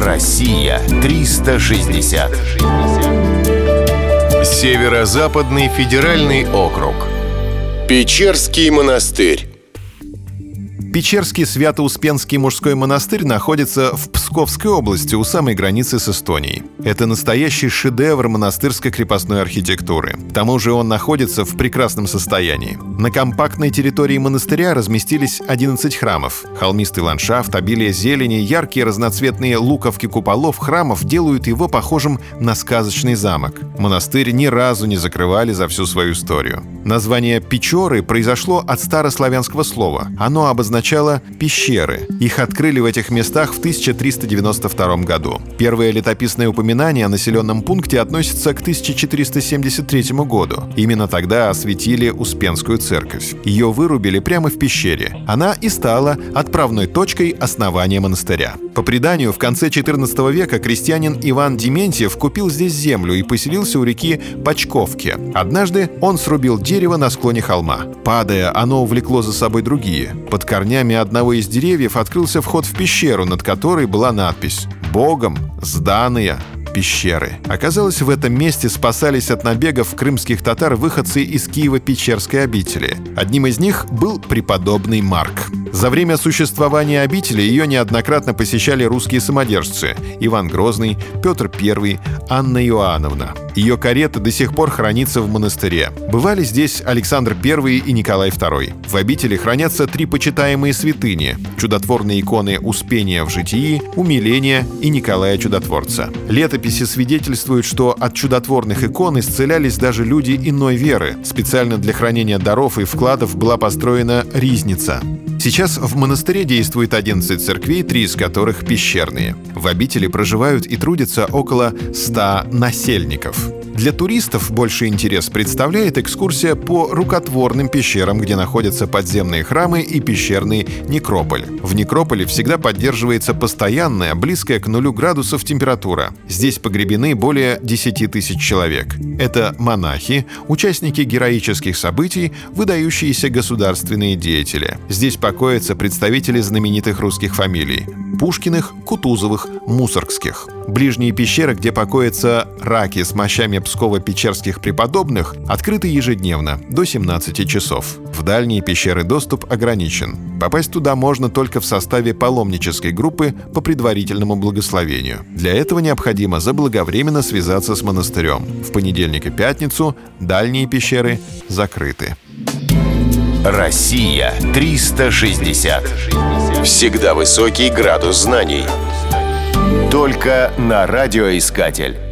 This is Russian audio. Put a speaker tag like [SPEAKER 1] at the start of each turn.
[SPEAKER 1] Россия 360. Северо-западный федеральный округ. Печерский монастырь.
[SPEAKER 2] Печерский Свято-Успенский мужской монастырь находится в Псковской области у самой границы с Эстонией. Это настоящий шедевр монастырской крепостной архитектуры. К тому же он находится в прекрасном состоянии. На компактной территории монастыря разместились 11 храмов. Холмистый ландшафт, обилие зелени, яркие разноцветные луковки куполов храмов делают его похожим на сказочный замок. Монастырь ни разу не закрывали за всю свою историю. Название «Печоры» произошло от старославянского слова. Оно обозначает начала пещеры. Их открыли в этих местах в 1392 году. Первое летописное упоминание о населенном пункте относится к 1473 году. Именно тогда осветили Успенскую церковь. Ее вырубили прямо в пещере. Она и стала отправной точкой основания монастыря. По преданию, в конце 14 века крестьянин Иван Дементьев купил здесь землю и поселился у реки Почковки. Однажды он срубил дерево на склоне холма. Падая, оно увлекло за собой другие. Под корнями корнями одного из деревьев открылся вход в пещеру, над которой была надпись «Богом сданные пещеры. Оказалось, в этом месте спасались от набегов крымских татар выходцы из Киева-Печерской обители. Одним из них был преподобный Марк. За время существования обители ее неоднократно посещали русские самодержцы Иван Грозный, Петр I, Анна Иоанновна. Ее карета до сих пор хранится в монастыре. Бывали здесь Александр I и Николай II. В обители хранятся три почитаемые святыни – чудотворные иконы Успения в житии, Умиления и Николая Чудотворца. Летописи свидетельствуют, что от чудотворных икон исцелялись даже люди иной веры. Специально для хранения даров и вкладов была построена ризница. Сейчас в монастыре действует 11 церквей, три из которых пещерные. В обители проживают и трудятся около 100 насельников. Для туристов больший интерес представляет экскурсия по рукотворным пещерам, где находятся подземные храмы и пещерный некрополь. В некрополе всегда поддерживается постоянная, близкая к нулю градусов температура. Здесь погребены более 10 тысяч человек. Это монахи, участники героических событий, выдающиеся государственные деятели. Здесь покоятся представители знаменитых русских фамилий. Пушкиных, Кутузовых, Мусоргских. Ближние пещеры, где покоятся раки с мощами Псково-Печерских преподобных, открыты ежедневно, до 17 часов. В дальние пещеры доступ ограничен. Попасть туда можно только в составе паломнической группы по предварительному благословению. Для этого необходимо заблаговременно связаться с монастырем. В понедельник и пятницу дальние пещеры закрыты.
[SPEAKER 1] Россия 360. Всегда высокий градус знаний. Только на радиоискатель.